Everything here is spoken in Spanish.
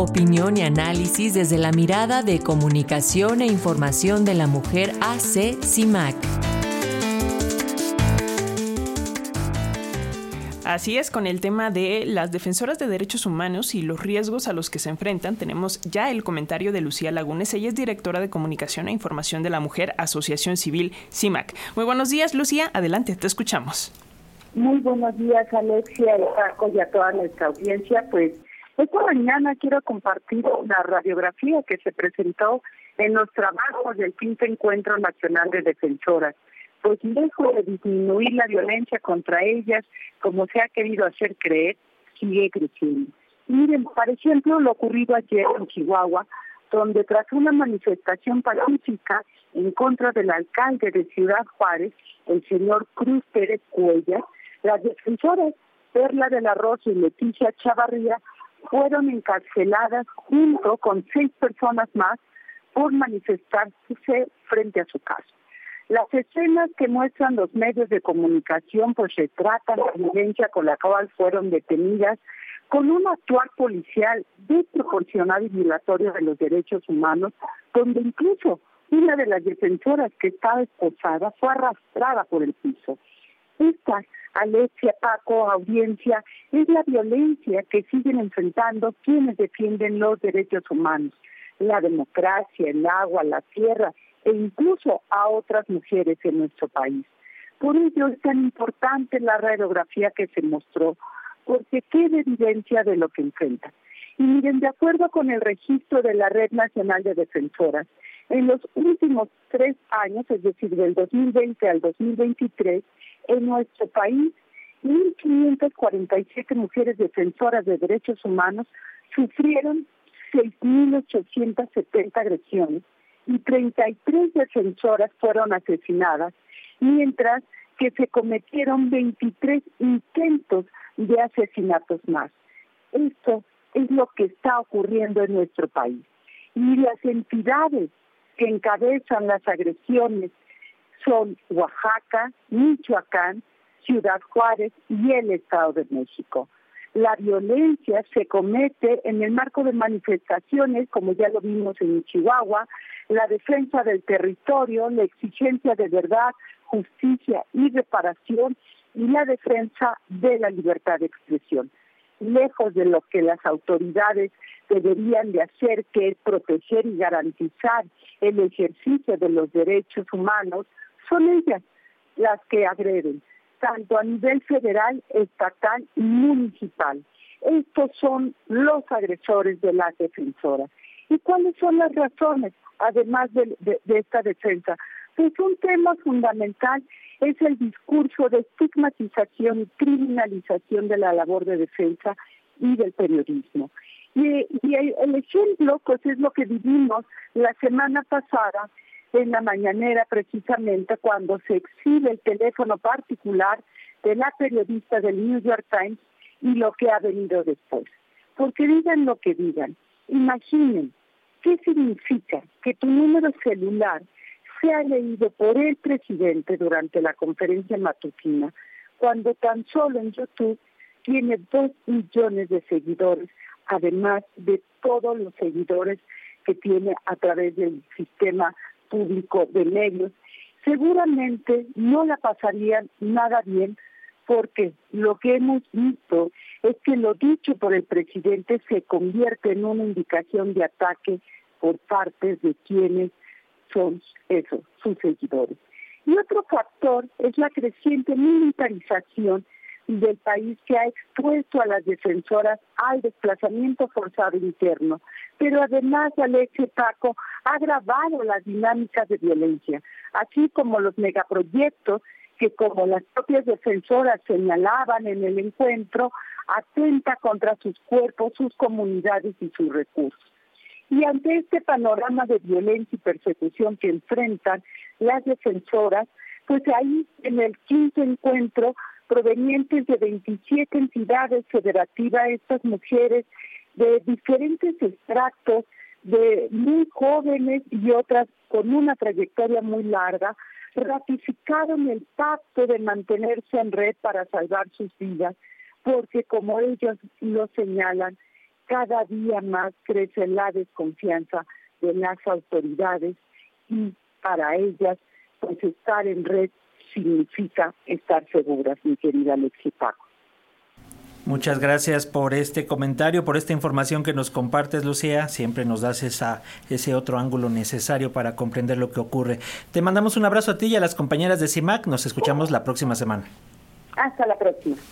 opinión y análisis desde la mirada de comunicación e información de la mujer AC CIMAC. Así es, con el tema de las defensoras de derechos humanos y los riesgos a los que se enfrentan, tenemos ya el comentario de Lucía Lagunes. Ella es directora de Comunicación e Información de la Mujer, Asociación Civil CIMAC. Muy buenos días, Lucía. Adelante, te escuchamos. Muy buenos días, Alexia, Paco y a toda nuestra audiencia. Pues esta mañana quiero compartir una radiografía que se presentó en los trabajos del quinto Encuentro Nacional de Defensoras pues lejos de disminuir la violencia contra ellas, como se ha querido hacer creer, sigue creciendo. Miren, por ejemplo, lo ocurrido ayer en Chihuahua, donde tras una manifestación pacífica en contra del alcalde de Ciudad Juárez, el señor Cruz Pérez Cuellar, las defensoras Perla de la Rosa y Leticia Chavarría fueron encarceladas junto con seis personas más por manifestarse frente a su casa. Las escenas que muestran los medios de comunicación pues retratan la violencia con la cual fueron detenidas con un actuar policial desproporcionado y violatorio de los derechos humanos, donde incluso una de las defensoras que estaba esposada fue arrastrada por el piso. Esta, Alexia, Paco, audiencia, es la violencia que siguen enfrentando quienes defienden los derechos humanos, la democracia, el agua, la tierra e incluso a otras mujeres en nuestro país. Por ello es tan importante la radiografía que se mostró, porque queda evidencia de lo que enfrentan. Y miren, de acuerdo con el registro de la Red Nacional de Defensoras, en los últimos tres años, es decir, del 2020 al 2023, en nuestro país, 1.547 mujeres defensoras de derechos humanos sufrieron 6.870 agresiones y 33 defensoras fueron asesinadas, mientras que se cometieron 23 intentos de asesinatos más. Esto es lo que está ocurriendo en nuestro país. Y las entidades que encabezan las agresiones son Oaxaca, Michoacán, Ciudad Juárez y el Estado de México. La violencia se comete en el marco de manifestaciones, como ya lo vimos en Chihuahua, la defensa del territorio, la exigencia de verdad, justicia y reparación y la defensa de la libertad de expresión. Lejos de lo que las autoridades deberían de hacer, que es proteger y garantizar el ejercicio de los derechos humanos, son ellas las que agreden, tanto a nivel federal, estatal y municipal. Estos son los agresores de las defensoras. ¿Y cuáles son las razones? además de, esta defensa. Pues un tema fundamental es el discurso de estigmatización y criminalización de la labor de defensa y del periodismo. Y, el ejemplo, pues es lo que vivimos la semana pasada en la mañanera, precisamente cuando se exhibe el teléfono particular de la periodista del New York Times y lo que ha venido después. Porque digan lo que digan, imaginen ¿Qué significa que tu número celular sea leído por el presidente durante la conferencia matutina, cuando tan solo en YouTube tiene dos millones de seguidores, además de todos los seguidores que tiene a través del sistema público de medios? Seguramente no la pasarían nada bien porque lo que hemos visto es que lo dicho por el presidente se convierte en una indicación de ataque por parte de quienes son esos, sus seguidores. Y otro factor es la creciente militarización del país que ha expuesto a las defensoras al desplazamiento forzado interno, pero además Alexia Paco ha agravado las dinámicas de violencia, así como los megaproyectos que como las propias defensoras señalaban en el encuentro, atenta contra sus cuerpos, sus comunidades y sus recursos. Y ante este panorama de violencia y persecución que enfrentan las defensoras, pues ahí en el quinto encuentro, provenientes de 27 entidades federativas, estas mujeres de diferentes extractos, de muy jóvenes y otras con una trayectoria muy larga, ratificaron el pacto de mantenerse en red para salvar sus vidas, porque como ellos lo señalan, cada día más crece la desconfianza de las autoridades y para ellas, pues estar en red significa estar seguras, mi querida Alexi Paco. Muchas gracias por este comentario, por esta información que nos compartes, Lucía. Siempre nos das esa, ese otro ángulo necesario para comprender lo que ocurre. Te mandamos un abrazo a ti y a las compañeras de CIMAC. Nos escuchamos la próxima semana. Hasta la próxima.